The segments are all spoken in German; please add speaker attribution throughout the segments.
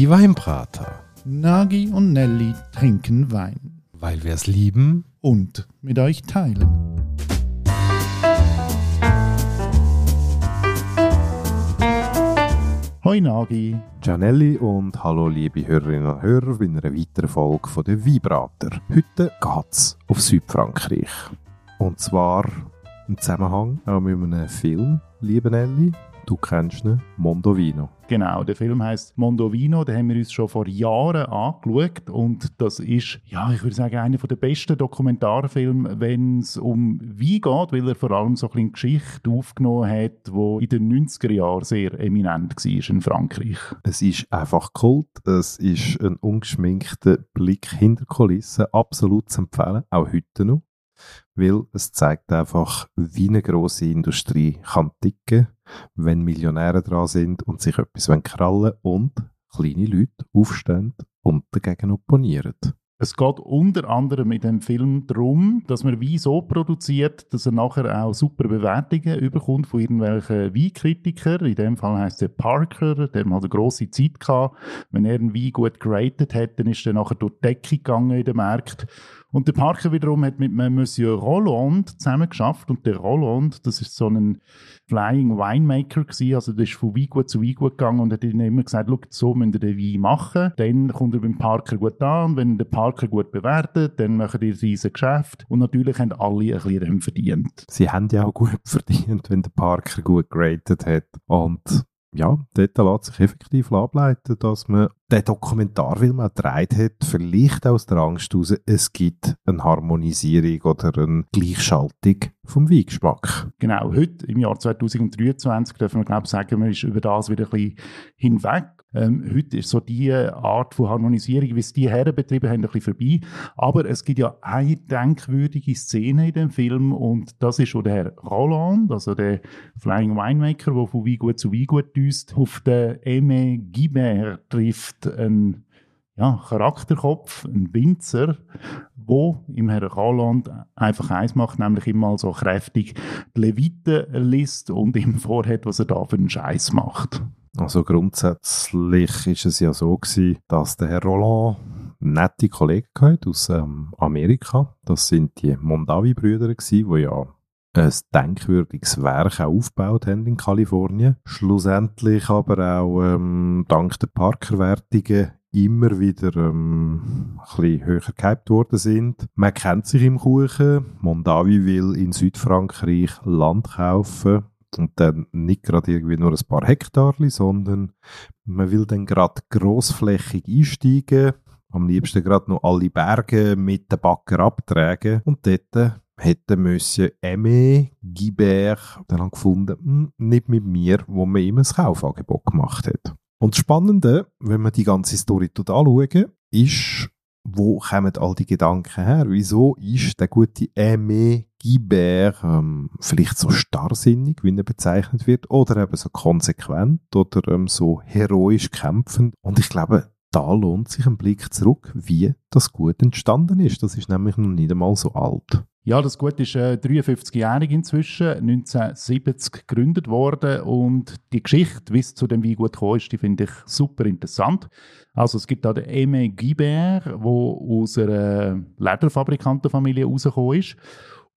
Speaker 1: Die Weinbrater.
Speaker 2: Nagi und Nelly trinken Wein.
Speaker 1: Weil wir es lieben.
Speaker 2: Und mit euch teilen. Hoi Nagi.
Speaker 1: Gianelli und hallo liebe Hörerinnen und Hörer bei einer weiteren Folge von der Weinbrater. Heute geht's auf Südfrankreich. Und zwar im Zusammenhang auch mit einem Film, liebe Nelly. Du kennst ihn, Mondovino.
Speaker 2: Genau, der Film heißt Mondovino, den haben wir uns schon vor Jahren angeschaut und das ist, ja, ich würde sagen, einer der besten Dokumentarfilme, wenn es um Wein geht, weil er vor allem so ein bisschen Geschichte aufgenommen hat, die in den 90er Jahren sehr eminent war in Frankreich.
Speaker 1: Es ist einfach Kult, es ist ein ungeschminkter Blick hinter Kulissen, absolut zu empfehlen, auch heute noch weil es zeigt einfach, wie eine grosse Industrie kann ticken, wenn Millionäre dran sind und sich etwas krallen und kleine Leute aufstehen und dagegen opponieren.
Speaker 2: Es geht unter anderem mit dem Film darum, dass man Wein so produziert, dass er nachher auch super Bewertungen überkommt von irgendwelchen Weinkritikern. In dem Fall heißt der Parker, der mal eine grosse Zeit gehabt. Wenn er einen Wein gut geratet hat, dann ist er nachher durch die Decke gegangen in den Markt. Und der Parker wiederum hat mit Monsieur Roland zusammen geschafft. Und der Roland, das ist so ein Flying Winemaker gewesen, also der ist von Weingut zu Weingut gegangen und hat ihnen immer gesagt, Schau, so müsst ihr den Wein machen, dann kommt er beim Parker gut an. Und wenn der Parker gut bewertet, dann machen ihr riesen Geschäft. Und natürlich haben alle ein bisschen verdient.
Speaker 1: Sie haben ja auch gut verdient, wenn der Parker gut geratet hat. Und ja, dort lässt sich effektiv ableiten, dass man den Dokumentar, weil man gedreht hat, vielleicht aus der Angst heraus, es gibt eine Harmonisierung oder eine Gleichschaltung vom Weingeschmack.
Speaker 2: Genau, heute im Jahr 2023 dürfen wir glaube ich sagen, man ist über das wieder ein bisschen hinweg ähm, heute ist so die Art von Harmonisierung, wie es die Herren betrieben haben, ein bisschen vorbei. Aber es gibt ja eine denkwürdige Szene in dem Film und das ist schon der Herr Roland, also der Flying Winemaker, der von Weingut zu Weingut düst, auf den Aimé Guibert trifft ein ja, Charakterkopf, ein Winzer, wo im Herrn Roland einfach eins macht, nämlich immer so kräftig die Leviten liest und ihm vorhat, was er da für einen Scheiß macht.
Speaker 1: Also grundsätzlich ist es ja so gewesen, dass der Herr Roland nette Kollegen hatte aus ähm, Amerika. Das sind die Mondavi-Brüder die ja ein denkwürdiges Werk aufgebaut haben in Kalifornien. Schlussendlich aber auch ähm, dank der Parker-Wertungen immer wieder ähm, ein bisschen höher gehypt worden sind. Man kennt sich im Kuchen. Mondavi will in Südfrankreich Land kaufen und dann nicht gerade irgendwie nur ein paar Hektar, sondern man will dann gerade grossflächig einsteigen, am liebsten gerade noch alle Berge mit den Backer abtragen und dort hätte Monsieur Aimé Guibert dann gefunden, hm, nicht mit mir, wo man ihm ein Kaufangebot gemacht hat. Und das Spannende, wenn man die ganze Story anschauen, ist, wo kommen all die Gedanken her? Wieso ist der gute Aimé Guibert ähm, vielleicht so starrsinnig, wie er bezeichnet wird, oder eben so konsequent oder ähm, so heroisch kämpfend? Und ich glaube, da lohnt sich ein Blick zurück, wie das gut entstanden ist. Das ist nämlich noch nicht einmal so alt.
Speaker 2: Ja, das Gut ist äh, 53-jährig inzwischen, 1970 gegründet worden und die Geschichte, wie es zu dem Weingut gekommen ist, die finde ich super interessant. Also es gibt da den Aimé Guibert, der aus einer Lederfabrikantenfamilie rausgekommen ist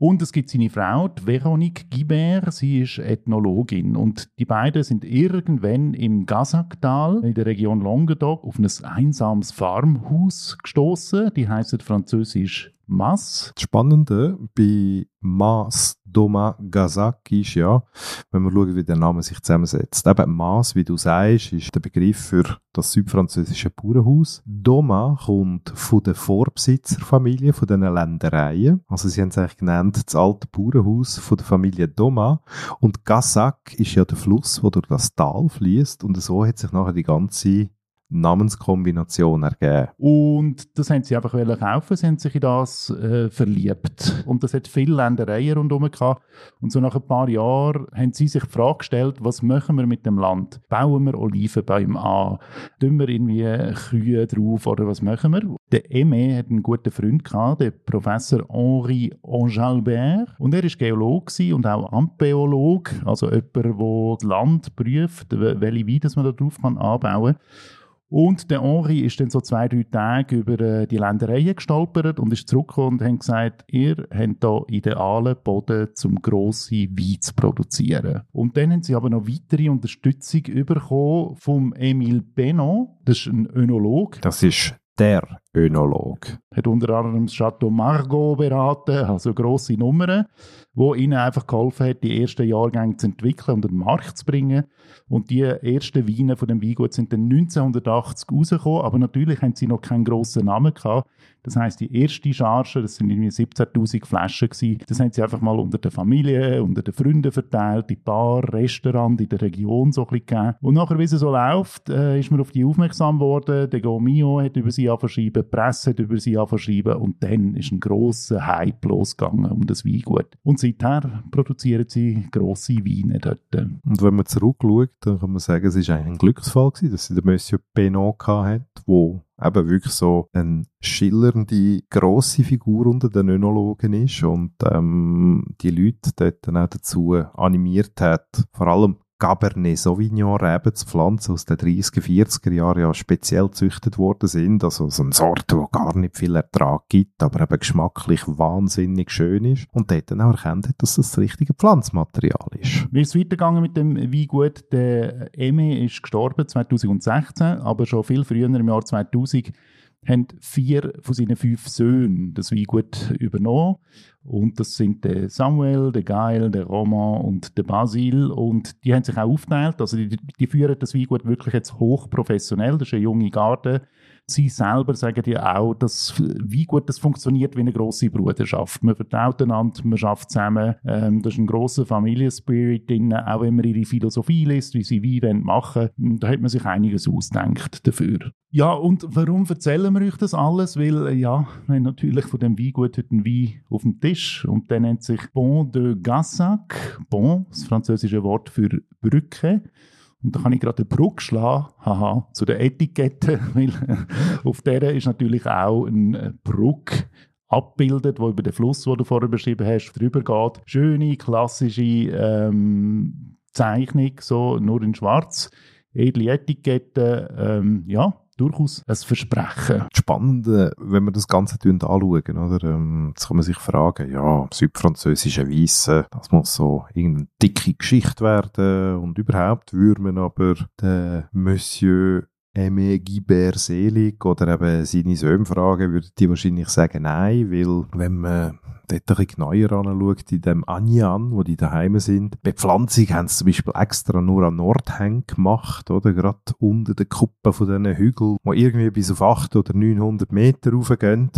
Speaker 2: und es gibt seine Frau, die Veronique Guibert, sie ist Ethnologin. Und die beiden sind irgendwann im Gazaktal in der Region Languedoc auf ein einsames Farmhaus gestoßen. Die heißt französisch Mas.
Speaker 1: Das Spannende bei Mas Doma Gazaki ist ja, wenn wir schauen, wie der Name sich zusammensetzt. Eben Mas, wie du sagst, ist der Begriff für das südfranzösische Bauernhaus. Doma kommt von der Vorbesitzerfamilie, von diesen Ländereien. Also sie haben es eigentlich genannt, das alte Bauernhaus von der Familie Doma. Und Gazak ist ja der Fluss, der durch das Tal fließt und so hat sich nachher die ganze Namenskombination ergeben.
Speaker 2: Und das haben sie einfach kaufen, sie haben sich in das äh, verliebt. Und das hat viele Ländereien rundherum gehabt. Und so nach ein paar Jahren haben sie sich die Frage gestellt, was machen wir mit dem Land? Bauen wir Olivenbäume an? Tun wir irgendwie Kühe drauf oder was machen wir? Der Aimé hat einen guten Freund gehabt, der Professor Henri Angelbert. Und er war Geologe und auch Ampeolog, also jemand, der das Land prüft, welche Weine man da drauf kann anbauen kann. Und der Henri ist dann so zwei, drei Tage über äh, die Ländereien gestolpert und ist zurückgekommen und hat gesagt, ihr habt hier idealen Boden, zum grosse Wein zu produzieren. Und dann haben sie aber noch weitere Unterstützung bekommen vom Emile Benot, das ist ein Önolog.
Speaker 1: Das ist der Önolog.
Speaker 2: Hat unter anderem das Chateau Margaux beraten, also grosse Nummern, wo ihnen einfach geholfen hat, die ersten Jahrgänge zu entwickeln und den Markt zu bringen. Und die ersten Weine von dem Weingut sind dann 1980 rausgekommen, aber natürlich haben sie noch keinen grossen Namen gehabt. Das heißt, die erste Charge, das sind irgendwie 17.000 Flaschen gewesen, das haben sie einfach mal unter der Familie, unter den Freunden verteilt, in Bar, Restaurant in der Region so ein bisschen gegeben. Und nachher, wie es so läuft, äh, ist man auf die aufmerksam geworden. Der Gomio hat über sie angeschrieben, die Presse hat über sie angeschrieben und dann ist ein grosser Hype losgegangen um das Weingut. Und seither produzieren sie grosse Weine dort.
Speaker 1: Und wenn man zurückschaut, dann kann man sagen, es war eigentlich ein Glücksfall gewesen, dass sie den Monsieur Benot hatte, wo eben wirklich so eine schillernde, grosse Figur unter den Önologen ist und ähm, die Leute dort dann auch dazu animiert hat, vor allem Cabernet Sauvignon Reben zu pflanzen aus den 30er, 40er Jahren ja speziell gezüchtet worden sind. Also so eine Sorte, die gar nicht viel Ertrag gibt, aber eben geschmacklich wahnsinnig schön ist. Und dort dann auch erkannt hat, dass das das richtige Pflanzmaterial ist.
Speaker 2: Wie ist es weitergegangen mit dem Weingut? Der Eme ist gestorben 2016, aber schon viel früher im Jahr 2000 haben vier von seinen fünf Söhnen das Weingut übernommen. Und das sind der Samuel, der Gael, der Roman und der Basil. Und die haben sich auch aufgeteilt. Also die, die führen das Weingut wirklich jetzt hochprofessionell. Das ist eine junge Garde. Sie selber sagen ja auch, dass wie gut das funktioniert wie eine große Bruderschaft. Man vertraut einander, man schafft zusammen. Ähm, da ist ein grosser Familienspirit drin, auch wenn man ihre Philosophie liest, wie sie wie machen Da hat man sich einiges ausdenkt dafür. Ja, und warum erzählen wir euch das alles? Weil, ja, wir haben natürlich von dem Weingut heute einen Wein auf dem Tisch und der nennt sich Bon de Gassac. Bon, das französische Wort für Brücke. Und da kann ich gerade eine Brücke schlagen, haha, zu der Etikette, weil auf der ist natürlich auch eine Brücke abbildet, wo über den Fluss, den du vorher beschrieben hast, drüber geht. Schöne, klassische ähm, Zeichnung, so nur in schwarz. Edle Etikette, ähm, ja, durchaus ein Versprechen.
Speaker 1: Spannend, wenn wir das Ganze anschauen, oder? Ähm, jetzt kann man sich fragen, ja, südfranzösische Weisse, das muss so irgendeine dicke Geschichte werden und überhaupt würde man aber den Monsieur Aimé Guibert selig oder eben seine Söhne fragen, würden die wahrscheinlich sagen nein, weil wenn man dort neuer anschaut, in dem Anjan, wo die daheim sind. Bepflanzung haben sie zum Beispiel extra nur am Nordhang gemacht, oder? Gerade unter den Kuppen von diesen Hügeln, wo irgendwie bis auf 800 oder 900 Meter raufgehen.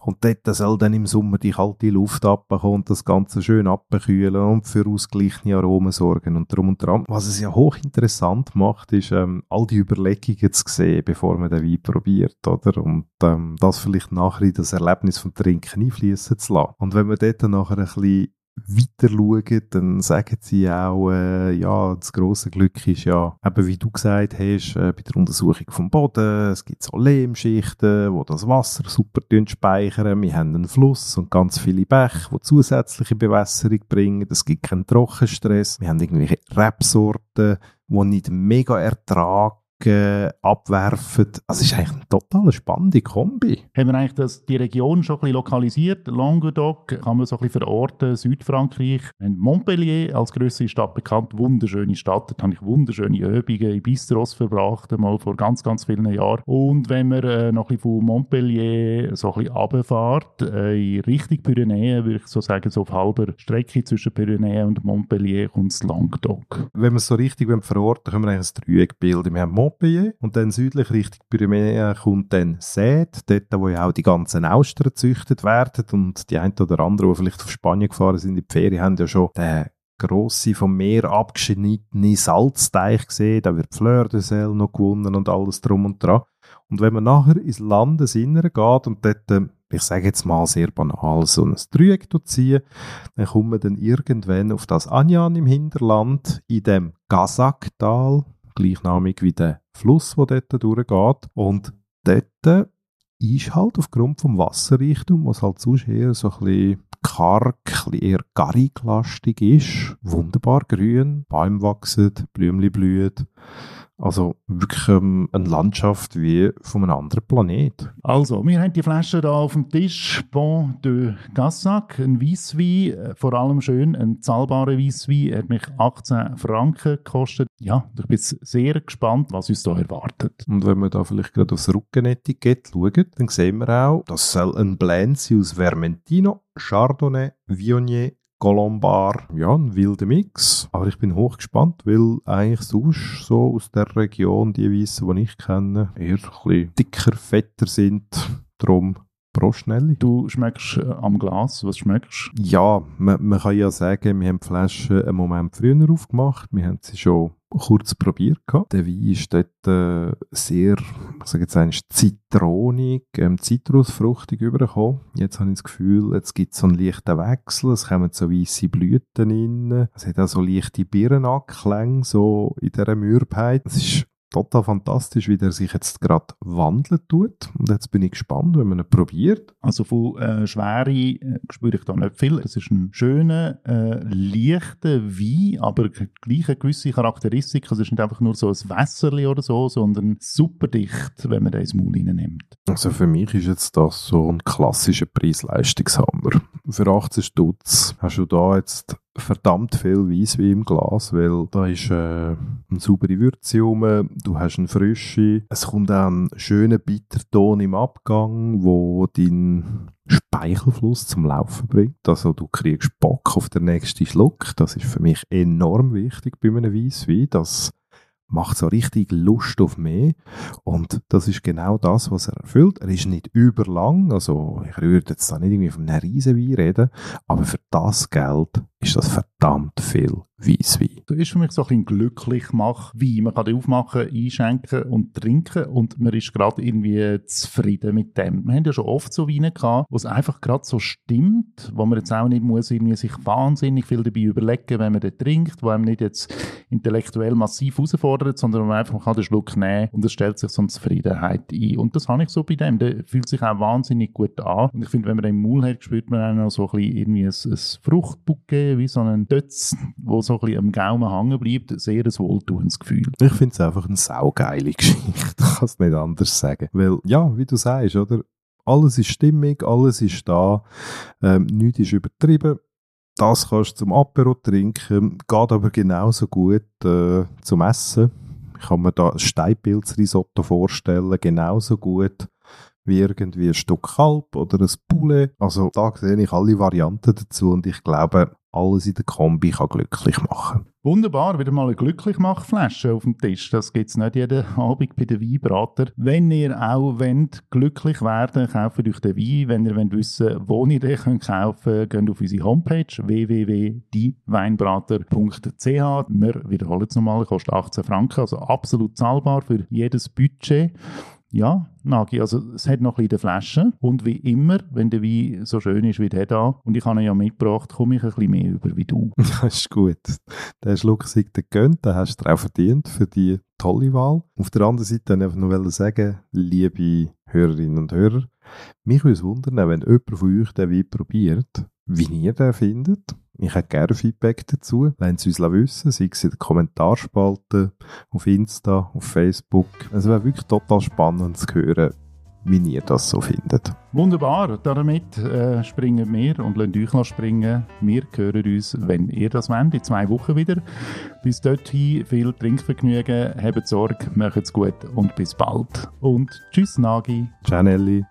Speaker 1: Und dort soll dann im Sommer die kalte Luft abbekommen und das Ganze schön abkühlen und für ausgleichende Aromen sorgen und drum und dran. Was es ja hochinteressant macht, ist, ähm, all die Überlegungen zu sehen, bevor man den Wein probiert, oder? Und ähm, das vielleicht nachher in das Erlebnis vom Trinken einfließen zu lassen. Und wenn wir dort nachher ein bisschen weiter schauen, dann sagen sie auch, äh, ja, das große Glück ist ja, eben wie du gesagt hast, äh, bei der Untersuchung vom Boden, es gibt so Lehmschichten, wo das Wasser super speichern. Wir haben einen Fluss und ganz viele Bäche, die zusätzliche Bewässerung bringen. Es gibt keinen Trockenstress. Wir haben irgendwelche Rebsorten, die nicht mega Ertrag abwerfen. Also es ist eigentlich eine total spannende Kombi.
Speaker 2: Haben wir eigentlich das, die Region schon ein bisschen lokalisiert? Languedoc kann man so ein bisschen verorten, Südfrankreich. Montpellier als größere Stadt bekannt, wunderschöne Stadt. Dort habe ich wunderschöne Übungen in Bistros verbracht, mal vor ganz, ganz vielen Jahren. Und wenn man äh, noch ein bisschen von Montpellier so ein bisschen runterfährt, äh, in Richtung Pyrenäen, würde ich so sagen, so auf halber Strecke zwischen Pyrenäen und Montpellier kommt das Languedoc.
Speaker 1: Wenn wir es so richtig verorten können wir eigentlich ein Dreieck bilden. Wir haben Montpellier. Und dann südlich Richtung Pyrenäen kommt dann Sète, dort wo ja auch die ganzen Austern gezüchtet werden. Und die ein oder andere, die vielleicht auf Spanien gefahren sind in die Ferien, haben ja schon den grosse, vom Meer abgeschnittene Salzteich gesehen, da wird Fleur de Sel noch gewonnen und alles drum und dran. Und wenn man nachher ins Landesinnere geht und dort, äh, ich sage jetzt mal sehr banal, so ein Dreieck ziehen, dann kommt man dann irgendwann auf das Anjan im Hinterland, in dem Gazaktal, gleichnamig wie der Fluss, der dort durchgeht. Und dort ist halt aufgrund vom Wasserreichtum, was halt sonst eher so ein bisschen karg, eher garriglastig ist, wunderbar grün, Bäume wachsen, Blümchen blühen. Also wirklich ähm, eine Landschaft wie von einem anderen Planet.
Speaker 2: Also, wir haben die Flasche da auf dem Tisch. Bon de Gassac, ein Weisswein, äh, vor allem schön, ein zahlbarer Weisswein. Er hat mich 18 Franken gekostet. Ja, ich bin sehr gespannt, was uns da erwartet.
Speaker 1: Und wenn wir da vielleicht gerade aufs Rückenetikett schauen, dann sehen wir auch, das soll ein Blend sein aus Vermentino, Chardonnay, Viognier, Colombar, ja, ein wilder Mix. Aber ich bin hochgespannt, weil eigentlich sonst so aus der Region, die Weisse, die ich kenne, eher so ein bisschen dicker, fetter sind. Drum Prost, Nelly.
Speaker 2: Du schmeckst äh, am Glas, was schmeckst
Speaker 1: du? Ja, man, man, kann ja sagen, wir haben die Flasche einen Moment früher aufgemacht. Wir haben sie schon kurz probiert gehabt. Der Wein ist dort äh, sehr, ich sage jetzt eigentlich, zitronig, ähm, zitrusfruchtig übergekommen. Jetzt habe ich das Gefühl, jetzt gibt es so einen leichten Wechsel, es kommen so weiße Blüten rein, es hat auch so leichte Birnenanklänge, so in dieser Mürbheit. Es ist total fantastisch, wie der sich jetzt gerade wandeln tut. Und jetzt bin ich gespannt, wenn man ihn probiert.
Speaker 2: Also von äh, Schwere äh, spüre ich da nicht viel. Es ist ein schöner, äh, leichter Wein, aber gleich eine gewisse Charakteristik. Es ist nicht einfach nur so ein Wässerli oder so, sondern super dicht, wenn man den ins Maul nimmt.
Speaker 1: Also für mich ist jetzt das so ein klassischer Preis-Leistungshammer. Für 18 Stutz hast du da jetzt verdammt viel Weisswein im Glas, weil da ist äh, eine saubere Würze rum, du hast eine frische, es kommt auch ein schöner Bitterton im Abgang, wo dein Speichelfluss zum Laufen bringt. Also du kriegst Bock auf den nächsten Schluck. Das ist für mich enorm wichtig bei einem Weisswein, dass macht so richtig Lust auf mehr. Und das ist genau das, was er erfüllt. Er ist nicht überlang, also ich würde jetzt da nicht irgendwie von einem Riesenwein reden, aber für das Geld ist das verdammt viel Weisswein.
Speaker 2: Das ist für mich so ein glücklich mach Wein. Man kann den aufmachen, einschenken und trinken und man ist gerade irgendwie zufrieden mit dem. Wir haben ja schon oft so Weine gehabt, wo es einfach gerade so stimmt, wo man jetzt auch nicht muss irgendwie sich wahnsinnig viel dabei überlegen, wenn man den trinkt, wo einem nicht jetzt intellektuell massiv herausfordert, sondern man einfach man den Schluck nehmen und es stellt sich so eine Zufriedenheit ein. Und das habe ich so bei dem. Der fühlt sich auch wahnsinnig gut an. Und ich finde, wenn man den im Maul hat, spürt man auch noch so ein bisschen irgendwie ein, ein Fruchtbouquet wie so ein Dötz, wo so ein bisschen am Gaumen hängen bleibt. Sehr ein wohltuendes Gefühl.
Speaker 1: Ich finde es einfach eine saugeile Geschichte. Ich kann es nicht anders sagen. Weil, ja, wie du sagst, oder? Alles ist stimmig, alles ist da, ähm, nichts ist übertrieben. Das kannst du zum Apero trinken, geht aber genauso gut äh, zum Essen. Ich kann mir da ein Steinpilzrisotto vorstellen, genauso gut wie irgendwie ein Stück Kalb oder ein Poulet. Also da sehe ich alle Varianten dazu und ich glaube, alles in der Kombi kann glücklich machen.
Speaker 2: Wunderbar, wieder mal eine glücklich Flasche auf dem Tisch. Das gibt es nicht jeden Abend bei den Weinbrater. Wenn ihr auch wollt, glücklich werden kauft euch den Wein. Wenn ihr wollt wissen wo ihr den kaufen könnt, geht auf unsere Homepage www.dieweinbrater.ch. Wir wiederholen es nochmal, kostet 18 Franken, also absolut zahlbar für jedes Budget. Ja, Nagi, also es hat noch ein bisschen Flasche und wie immer, wenn der Wein so schön ist wie der da und ich habe ihn ja mitgebracht, komme ich ein bisschen mehr über wie du.
Speaker 1: Das ist gut. Der Schluck sich dir gönnt, den hast du auch verdient für die tolle Wahl. Auf der anderen Seite wollte ich einfach noch sagen, liebe Hörerinnen und Hörer, mich würde es wundern, wenn jemand von euch den Wein probiert, wie ihr den findet. Ich hätte gerne Feedback dazu. Lasst es uns wissen, sei es in den Kommentarspalte, auf Insta, auf Facebook. Es wäre wirklich total spannend zu hören, wie ihr das so findet.
Speaker 2: Wunderbar, damit äh, springen wir und lassen euch noch springen. Wir hören uns, wenn ihr das wollt, in zwei Wochen wieder. Bis dorthin viel Trinkvergnügen, habt Sorge, macht's gut und bis bald. Und tschüss Nagi.
Speaker 1: Ciao Nelly.